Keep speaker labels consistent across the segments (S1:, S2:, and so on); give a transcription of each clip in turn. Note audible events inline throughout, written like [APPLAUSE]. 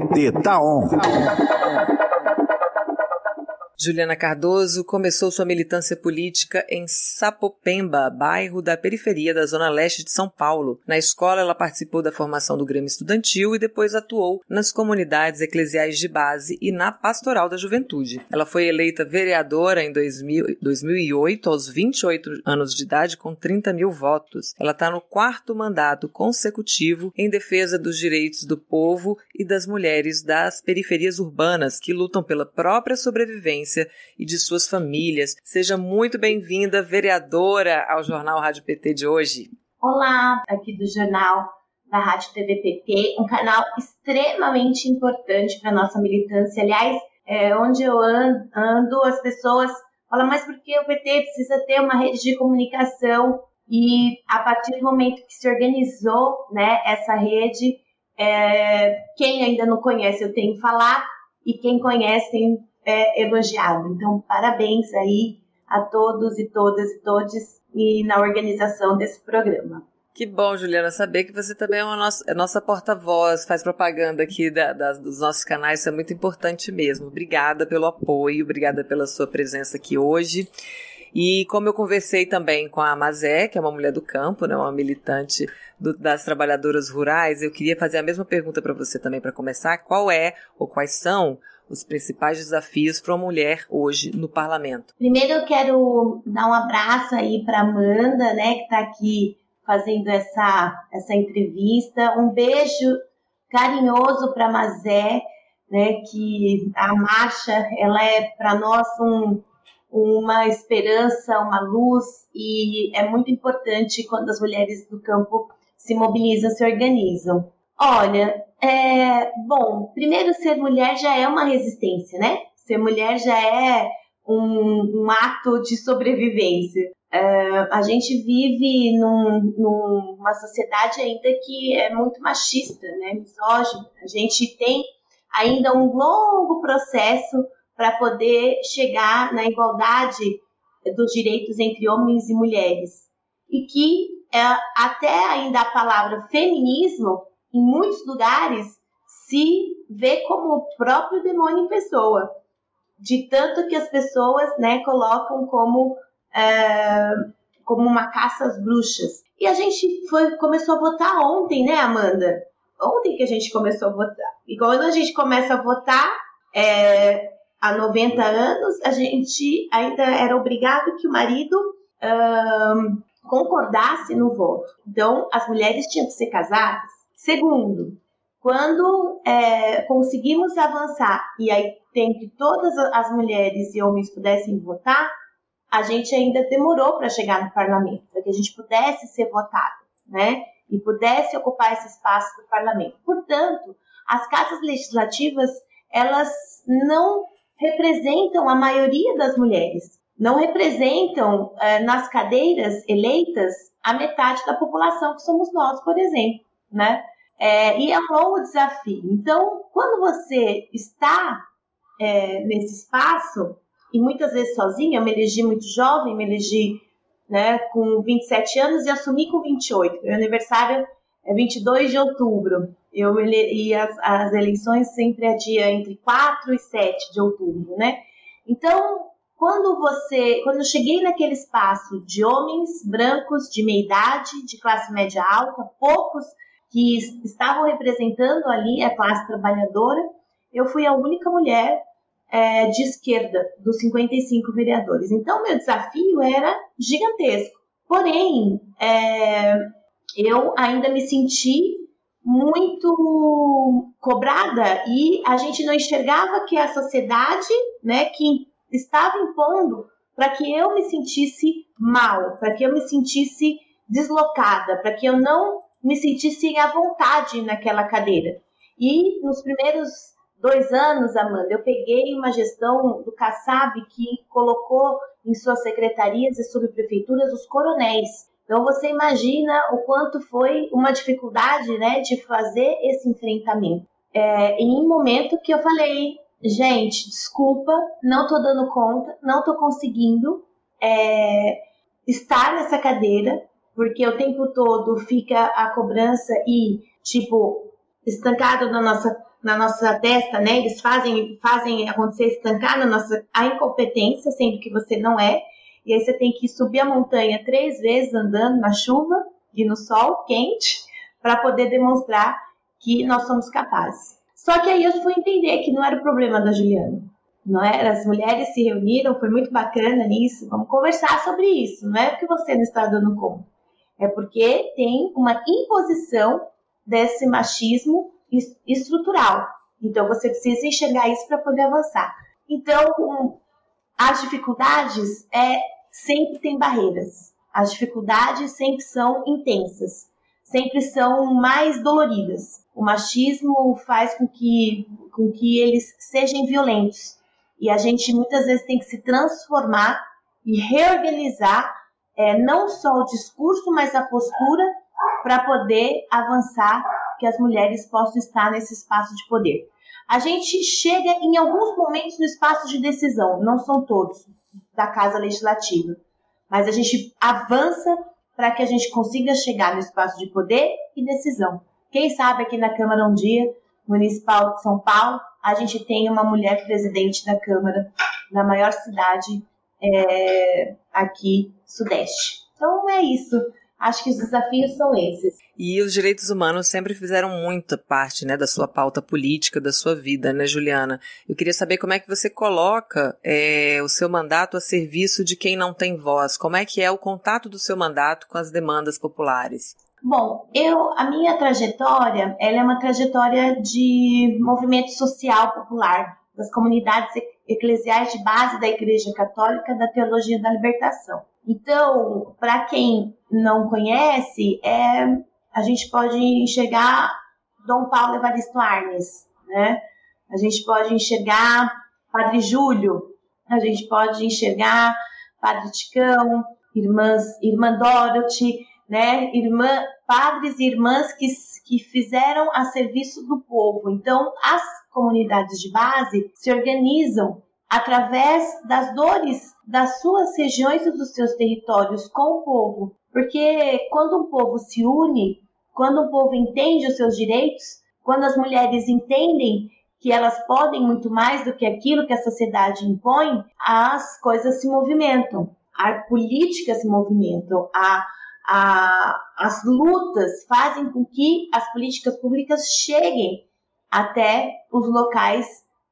S1: TT tá on.
S2: Juliana Cardoso começou sua militância política em Sapopemba, bairro da periferia da zona leste de São Paulo. Na escola, ela participou da formação do Grêmio Estudantil e depois atuou nas comunidades eclesiais de base e na Pastoral da Juventude. Ela foi eleita vereadora em 2000, 2008, aos 28 anos de idade, com 30 mil votos. Ela está no quarto mandato consecutivo em defesa dos direitos do povo e das mulheres das periferias urbanas que lutam pela própria sobrevivência e de suas famílias. Seja muito bem-vinda, vereadora, ao Jornal Rádio PT de hoje.
S3: Olá, aqui do Jornal da Rádio TV PT, um canal extremamente importante para nossa militância. Aliás, é, onde eu ando, ando, as pessoas falam, mas por que o PT precisa ter uma rede de comunicação? E a partir do momento que se organizou né, essa rede, é, quem ainda não conhece, eu tenho que falar, e quem conhece tem é, elogiado. Então, parabéns aí a todos e todas e todes e na organização desse programa.
S2: Que bom, Juliana, saber que você também é, uma nossa, é nossa porta-voz, faz propaganda aqui da, da, dos nossos canais, isso é muito importante mesmo. Obrigada pelo apoio, obrigada pela sua presença aqui hoje. E como eu conversei também com a Mazé, que é uma mulher do campo, né, uma militante do, das trabalhadoras rurais, eu queria fazer a mesma pergunta para você também para começar. Qual é ou quais são os principais desafios para uma mulher hoje no parlamento?
S3: Primeiro eu quero dar um abraço aí para Amanda, né, que está aqui fazendo essa, essa entrevista. Um beijo carinhoso para Mazé, né, que a marcha ela é para nós um, uma esperança, uma luz e é muito importante quando as mulheres do campo se mobilizam, se organizam. Olha, é, bom, primeiro ser mulher já é uma resistência, né? Ser mulher já é um, um ato de sobrevivência. É, a gente vive num, numa sociedade ainda que é muito machista, né? Misógina. A gente tem ainda um longo processo para poder chegar na igualdade dos direitos entre homens e mulheres. E que é, até ainda a palavra feminismo em muitos lugares, se vê como o próprio demônio em pessoa. De tanto que as pessoas né, colocam como, é, como uma caça às bruxas. E a gente foi, começou a votar ontem, né, Amanda? Ontem que a gente começou a votar. E quando a gente começa a votar, é, há 90 anos, a gente ainda era obrigado que o marido concordasse no voto. Então, as mulheres tinham que ser casadas. Segundo, quando é, conseguimos avançar e aí tem que todas as mulheres e homens pudessem votar, a gente ainda demorou para chegar no parlamento, para que a gente pudesse ser votado, né? E pudesse ocupar esse espaço do parlamento. Portanto, as casas legislativas, elas não representam a maioria das mulheres, não representam é, nas cadeiras eleitas a metade da população que somos nós, por exemplo, né? É, e é um longo desafio. Então, quando você está é, nesse espaço, e muitas vezes sozinha, eu me elegi muito jovem, me elegi né, com 27 anos e assumi com 28. Meu aniversário é 22 de outubro. Eu, e as, as eleições sempre é dia entre 4 e 7 de outubro, né? Então, quando você, quando eu cheguei naquele espaço de homens brancos de meia idade, de classe média alta, poucos que estavam representando ali a classe trabalhadora, eu fui a única mulher é, de esquerda dos 55 vereadores. Então, meu desafio era gigantesco. Porém, é, eu ainda me senti muito cobrada e a gente não enxergava que a sociedade, né, que estava impondo para que eu me sentisse mal, para que eu me sentisse deslocada, para que eu não me sentisse à vontade naquela cadeira. E nos primeiros dois anos, Amanda, eu peguei uma gestão do Kassab que colocou em suas secretarias e subprefeituras os coronéis. Então você imagina o quanto foi uma dificuldade né, de fazer esse enfrentamento. É, em um momento que eu falei, gente, desculpa, não estou dando conta, não estou conseguindo é, estar nessa cadeira, porque o tempo todo fica a cobrança e, tipo, estancado na nossa na nossa testa, né? Eles fazem fazem acontecer estancar na nossa a incompetência, sendo que você não é. E aí você tem que subir a montanha três vezes andando na chuva e no sol quente para poder demonstrar que nós somos capazes. Só que aí eu fui entender que não era o problema da Juliana. Não era? As mulheres se reuniram, foi muito bacana nisso. Vamos conversar sobre isso. Não é porque você não está dando conta. É porque tem uma imposição desse machismo estrutural. Então você precisa enxergar isso para poder avançar. Então, as dificuldades é sempre tem barreiras. As dificuldades sempre são intensas, sempre são mais doloridas. O machismo faz com que, com que eles sejam violentos. E a gente muitas vezes tem que se transformar e reorganizar é, não só o discurso, mas a postura para poder avançar, que as mulheres possam estar nesse espaço de poder. A gente chega em alguns momentos no espaço de decisão, não são todos da Casa Legislativa, mas a gente avança para que a gente consiga chegar no espaço de poder e decisão. Quem sabe aqui na Câmara um dia Municipal de São Paulo, a gente tem uma mulher presidente da Câmara na maior cidade é, aqui sudeste. Então é isso. Acho que os desafios são esses.
S2: E os direitos humanos sempre fizeram muita parte, né, da sua pauta política, da sua vida, né, Juliana? Eu queria saber como é que você coloca é, o seu mandato a serviço de quem não tem voz. Como é que é o contato do seu mandato com as demandas populares?
S3: Bom, eu a minha trajetória, ela é uma trajetória de movimento social popular das comunidades eclesiais de base da Igreja Católica da Teologia da Libertação. Então, para quem não conhece, é, a gente pode enxergar Dom Paulo Evaristo Arnes, né? A gente pode enxergar Padre Júlio, a gente pode enxergar Padre Ticão, irmãs, Irmã Dorothy, né? Irmã, padres e irmãs que, que fizeram a serviço do povo. Então, as comunidades de base se organizam através das dores das suas regiões e dos seus territórios com o povo. Porque quando um povo se une, quando um povo entende os seus direitos, quando as mulheres entendem que elas podem muito mais do que aquilo que a sociedade impõe, as coisas se movimentam, a política se movimentam, a, a, as lutas fazem com que as políticas públicas cheguem até os locais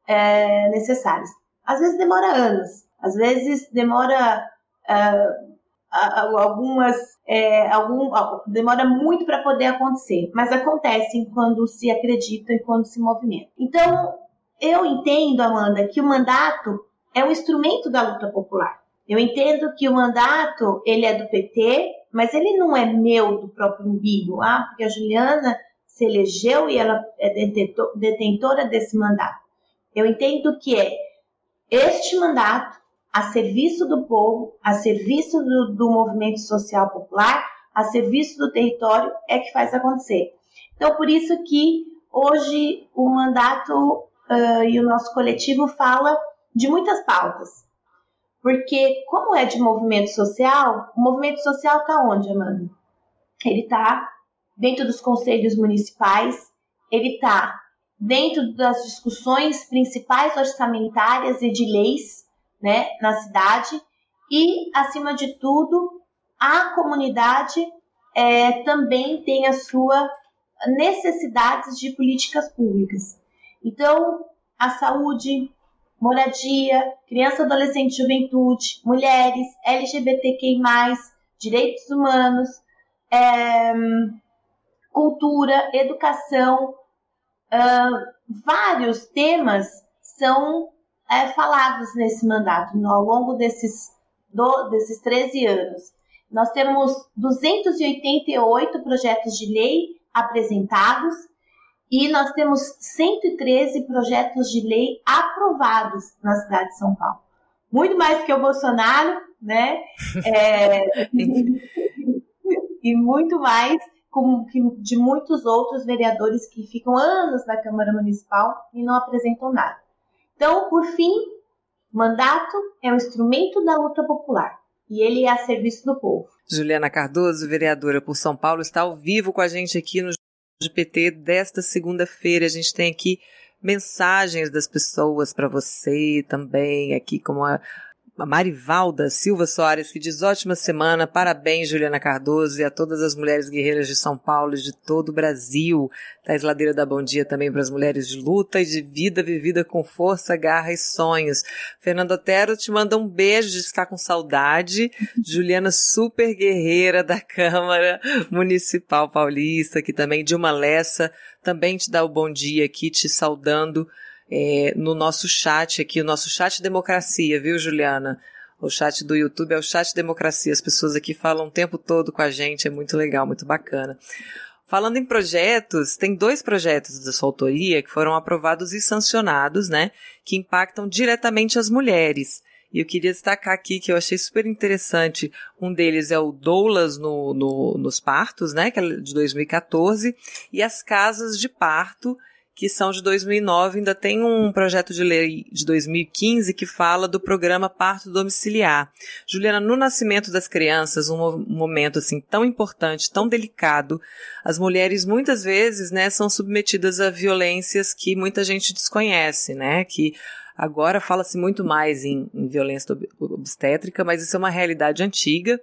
S3: é, necessários. Às vezes demora anos, às vezes demora uh, algumas, é, algum, demora muito para poder acontecer, mas acontece quando se acredita e quando se movimenta. Então, eu entendo, Amanda, que o mandato é um instrumento da luta popular. Eu entendo que o mandato ele é do PT, mas ele não é meu do próprio umbigo, ah, porque a Juliana se elegeu e ela é detentora desse mandato. Eu entendo que é este mandato a serviço do povo, a serviço do, do movimento social popular, a serviço do território é que faz acontecer. Então, por isso que hoje o mandato uh, e o nosso coletivo fala de muitas pautas. Porque, como é de movimento social, o movimento social está onde, Amanda? Ele está dentro dos conselhos municipais, ele está dentro das discussões principais orçamentárias e de leis né, na cidade e, acima de tudo, a comunidade é, também tem a sua necessidades de políticas públicas. Então, a saúde, moradia, criança, adolescente, juventude, mulheres, LGBTQI+, direitos humanos, é, cultura, educação, uh, vários temas são é, falados nesse mandato, ao longo desses, do, desses 13 anos. Nós temos 288 projetos de lei apresentados e nós temos 113 projetos de lei aprovados na cidade de São Paulo. Muito mais que o Bolsonaro, né? [LAUGHS] É, [LAUGHS] e muito mais como de muitos outros vereadores que ficam anos na Câmara Municipal e não apresentam nada. Então, por fim, mandato é um instrumento da luta popular e ele é a serviço do povo.
S2: Juliana Cardoso, vereadora por São Paulo, está ao vivo com a gente aqui no de PT desta segunda-feira. A gente tem aqui mensagens das pessoas para você também, aqui como a a Marivalda Silva Soares, que diz ótima semana, parabéns Juliana Cardoso e a todas as mulheres guerreiras de São Paulo e de todo o Brasil. Thais Ladeira dá bom dia também para as mulheres de luta e de vida vivida com força, garra e sonhos. Fernando Otero te manda um beijo de estar com saudade. [LAUGHS] Juliana super guerreira da Câmara Municipal Paulista, que também Dilma Lessa também te dá o bom dia aqui, te saudando é, no nosso chat aqui, o nosso chat democracia, viu, Juliana? O chat do YouTube é o chat democracia. As pessoas aqui falam o tempo todo com a gente, é muito legal, muito bacana. Falando em projetos, tem dois projetos da sua autoria que foram aprovados e sancionados, né? Que impactam diretamente as mulheres. E eu queria destacar aqui que eu achei super interessante. Um deles é o Doulas no, no, nos partos, né? Que é de 2014, e as casas de parto, que são de 2009. Ainda tem um projeto de lei de 2015 que fala do programa parto domiciliar. Juliana, no nascimento das crianças, um momento assim tão importante, tão delicado, as mulheres muitas vezes, né, são submetidas a violências que muita gente desconhece, né, que agora fala-se muito mais em, em violência obstétrica, mas isso é uma realidade antiga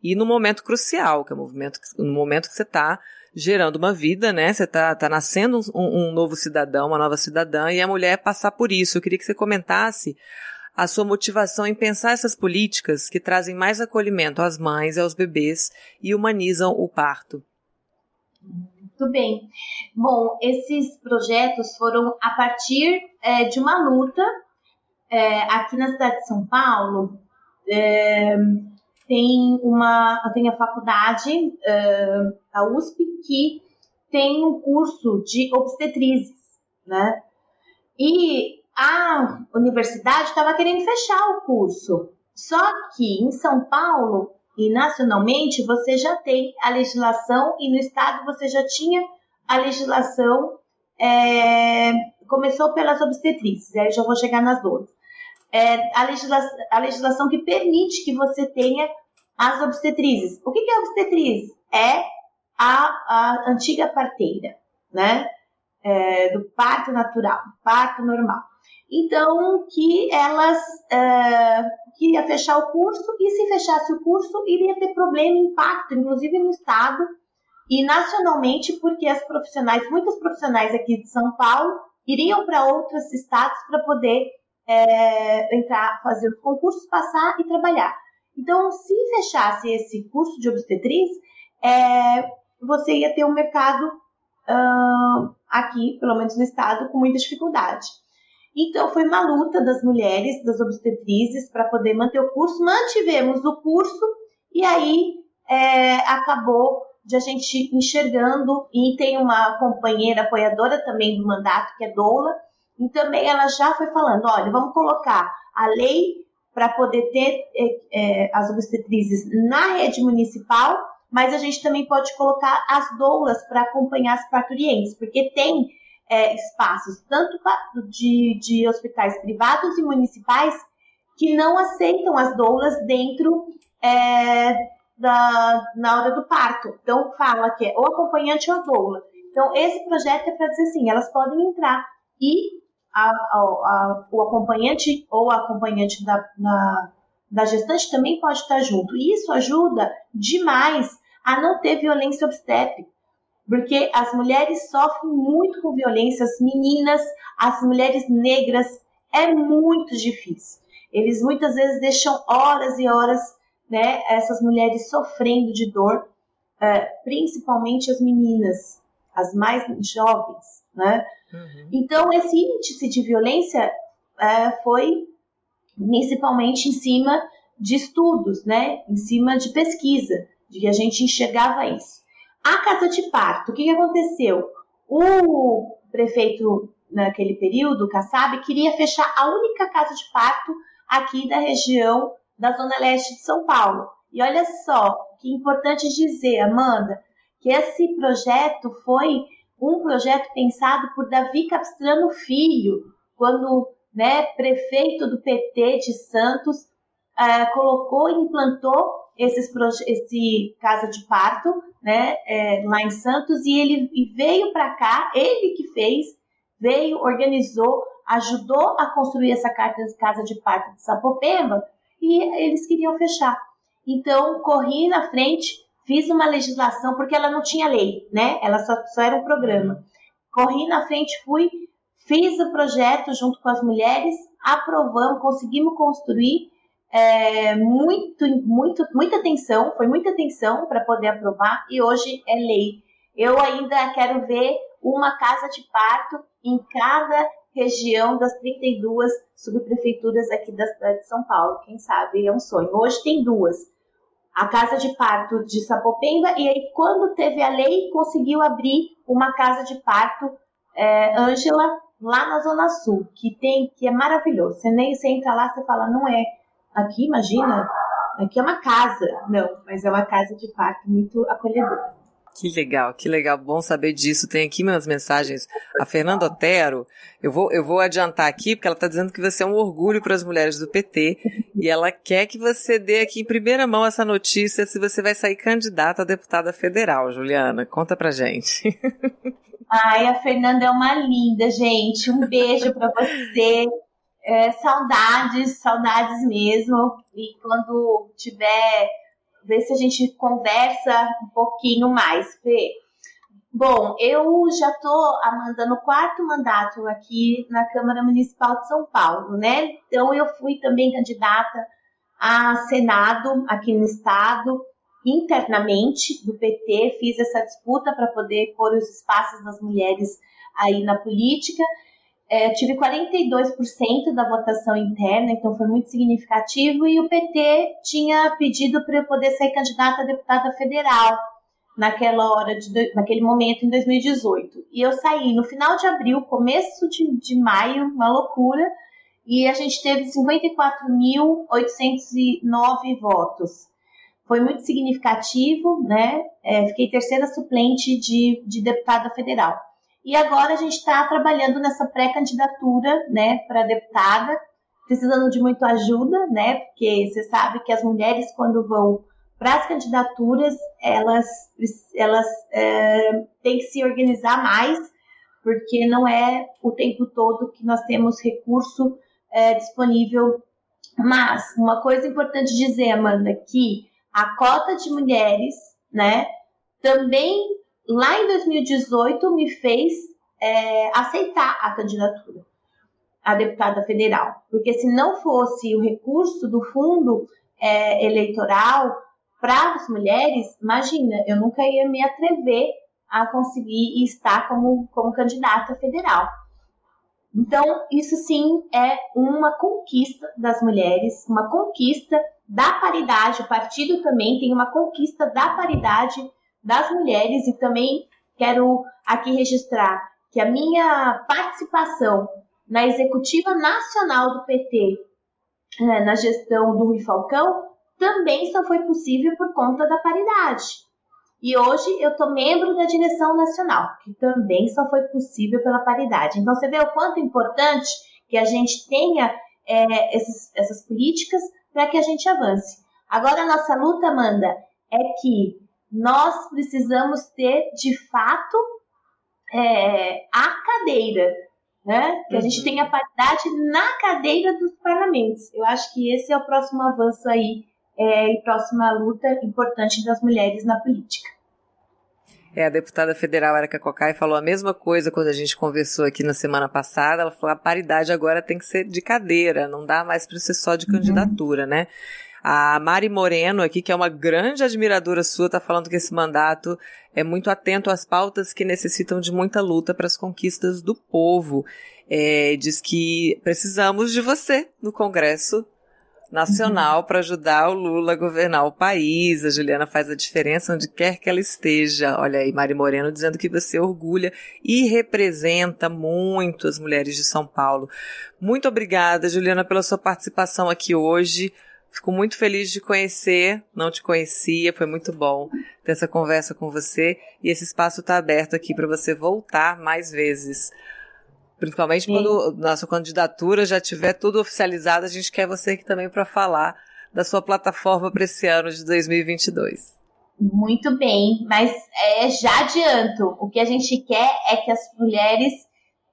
S2: e no momento crucial, que é o movimento, no momento que você está gerando uma vida, né? Você tá, tá nascendo um, um novo cidadão, uma nova cidadã, e a mulher passar por isso. Eu queria que você comentasse a sua motivação em pensar essas políticas que trazem mais acolhimento às mães e aos bebês e humanizam o parto.
S3: Muito bem. Bom, esses projetos foram a partir é, de uma luta é, aqui na cidade de São Paulo. É, tem uma tem a faculdade uh, a USP que tem um curso de obstetrizes, né? E a universidade estava querendo fechar o curso. Só que em São Paulo e nacionalmente você já tem a legislação e no estado você já tinha a legislação é, começou pelas obstetrizes, aí já vou chegar nas outras é, a, legislação, a legislação que permite que você tenha as obstetrizes. O que, que é obstetriz? É a, a antiga parteira, né? É, do parto natural, parto normal. Então, que elas é, queria fechar o curso e se fechasse o curso iria ter problema, impacto, inclusive no estado e nacionalmente, porque as profissionais, muitas profissionais aqui de São Paulo iriam para outros estados para poder é, entrar, fazer os concursos, passar e trabalhar. Então, se fechasse esse curso de obstetriz, é, você ia ter um mercado uh, aqui, pelo menos no estado, com muita dificuldade. Então, foi uma luta das mulheres, das obstetrizes, para poder manter o curso. Mantivemos o curso e aí é, acabou de a gente enxergando, e tem uma companheira apoiadora também do mandato, que é Doula, e também ela já foi falando, olha, vamos colocar a lei para poder ter é, é, as obstetrizes na rede municipal, mas a gente também pode colocar as doulas para acompanhar as parturientes, porque tem é, espaços tanto de, de hospitais privados e municipais que não aceitam as doulas dentro é, da, na hora do parto. Então, fala que é ou acompanhante ou a doula. Então, esse projeto é para dizer assim, elas podem entrar e a, a, o acompanhante ou a acompanhante da, na, da gestante também pode estar junto. E isso ajuda demais a não ter violência obstétrica. Porque as mulheres sofrem muito com violência, as meninas, as mulheres negras, é muito difícil. Eles muitas vezes deixam horas e horas né, essas mulheres sofrendo de dor, é, principalmente as meninas, as mais jovens, né? Uhum. Então, esse índice de violência é, foi principalmente em cima de estudos, né? Em cima de pesquisa, de que a gente enxergava isso. A casa de parto, o que, que aconteceu? O prefeito, naquele período, Kassab, queria fechar a única casa de parto aqui da região da Zona Leste de São Paulo. E olha só, que importante dizer, Amanda, que esse projeto foi um projeto pensado por Davi Capistrano Filho, quando né, prefeito do PT de Santos, uh, colocou e implantou esses, esse casa de parto, né, é, lá em Santos, e ele e veio para cá, ele que fez, veio, organizou, ajudou a construir essa casa de parto de Sapopemba, e eles queriam fechar. Então, corri na frente, fiz uma legislação, porque ela não tinha lei, né? Ela só, só era um programa. Corri na frente, fui, fiz o projeto junto com as mulheres, aprovamos, conseguimos construir é, muito, muito, muita atenção, foi muita atenção para poder aprovar e hoje é lei. Eu ainda quero ver uma casa de parto em cada região das 32 subprefeituras aqui da cidade de São Paulo. Quem sabe é um sonho. Hoje tem duas. A casa de parto de Sapopemba e aí quando teve a lei conseguiu abrir uma casa de parto é, Ângela lá na Zona Sul, que tem que é maravilhoso. Você nem você entra lá, você fala, não é aqui, imagina, aqui é uma casa. Não, mas é uma casa de parto muito acolhedora.
S2: Que legal, que legal, bom saber disso. Tem aqui minhas mensagens. A Fernanda Otero, eu vou, eu vou adiantar aqui, porque ela está dizendo que você é um orgulho para as mulheres do PT e ela quer que você dê aqui em primeira mão essa notícia se você vai sair candidata a deputada federal, Juliana. Conta pra gente.
S3: Ai, a Fernanda é uma linda, gente. Um beijo para você. É, saudades, saudades mesmo. E quando tiver ver se a gente conversa um pouquinho mais, Fê. Bom, eu já estou mandando o quarto mandato aqui na Câmara Municipal de São Paulo, né? Então eu fui também candidata a Senado aqui no estado, internamente do PT, fiz essa disputa para poder pôr os espaços das mulheres aí na política é, tive 42% da votação interna, então foi muito significativo, e o PT tinha pedido para eu poder ser candidata a deputada federal naquela hora, de, naquele momento, em 2018. E eu saí no final de abril, começo de, de maio, uma loucura, e a gente teve 54.809 votos. Foi muito significativo, né? É, fiquei terceira suplente de, de deputada federal. E agora a gente está trabalhando nessa pré-candidatura, né, para deputada, precisando de muita ajuda, né, porque você sabe que as mulheres quando vão para as candidaturas, elas, elas é, têm que se organizar mais, porque não é o tempo todo que nós temos recurso é, disponível. Mas uma coisa importante dizer, Amanda, que a cota de mulheres, né, também lá em 2018 me fez é, aceitar a candidatura a deputada federal, porque se não fosse o recurso do fundo é, eleitoral para as mulheres, imagina, eu nunca ia me atrever a conseguir estar como, como candidata federal. Então, isso sim é uma conquista das mulheres, uma conquista da paridade. O partido também tem uma conquista da paridade das mulheres e também quero aqui registrar que a minha participação na executiva nacional do PT, né, na gestão do Rui Falcão, também só foi possível por conta da paridade. E hoje eu estou membro da direção nacional, que também só foi possível pela paridade. Então você vê o quanto é importante que a gente tenha é, esses, essas políticas para que a gente avance. Agora a nossa luta, Amanda, é que nós precisamos ter de fato é, a cadeira, né? Que a gente uhum. tenha paridade na cadeira dos parlamentos. Eu acho que esse é o próximo avanço aí é, e próxima luta importante das mulheres na política.
S2: É, a deputada federal Erika Cocai falou a mesma coisa quando a gente conversou aqui na semana passada. Ela falou a paridade agora tem que ser de cadeira, não dá mais para ser só de uhum. candidatura, né? A Mari Moreno aqui, que é uma grande admiradora sua, está falando que esse mandato é muito atento às pautas que necessitam de muita luta para as conquistas do povo. É, diz que precisamos de você no Congresso Nacional uhum. para ajudar o Lula a governar o país. A Juliana faz a diferença onde quer que ela esteja. Olha aí, Mari Moreno dizendo que você orgulha e representa muito as mulheres de São Paulo. Muito obrigada, Juliana, pela sua participação aqui hoje. Fico muito feliz de conhecer, não te conhecia, foi muito bom ter essa conversa com você e esse espaço está aberto aqui para você voltar mais vezes. Principalmente Sim. quando nossa candidatura já tiver tudo oficializado, a gente quer você aqui também para falar da sua plataforma para esse ano de 2022.
S3: Muito bem, mas é, já adianto, o que a gente quer é que as mulheres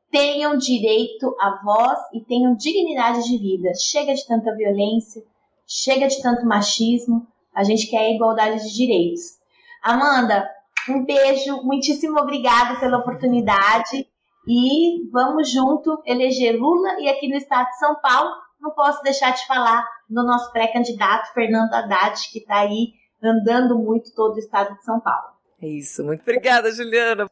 S3: tenham direito à voz e tenham dignidade de vida. Chega de tanta violência, chega de tanto machismo, a gente quer igualdade de direitos. Amanda, um beijo, muitíssimo obrigada pela oportunidade e vamos junto eleger Lula e aqui no estado de São Paulo não posso deixar de falar do nosso pré-candidato Fernando Haddad, que está aí andando muito todo o estado de São Paulo.
S2: É isso, muito obrigada, Juliana.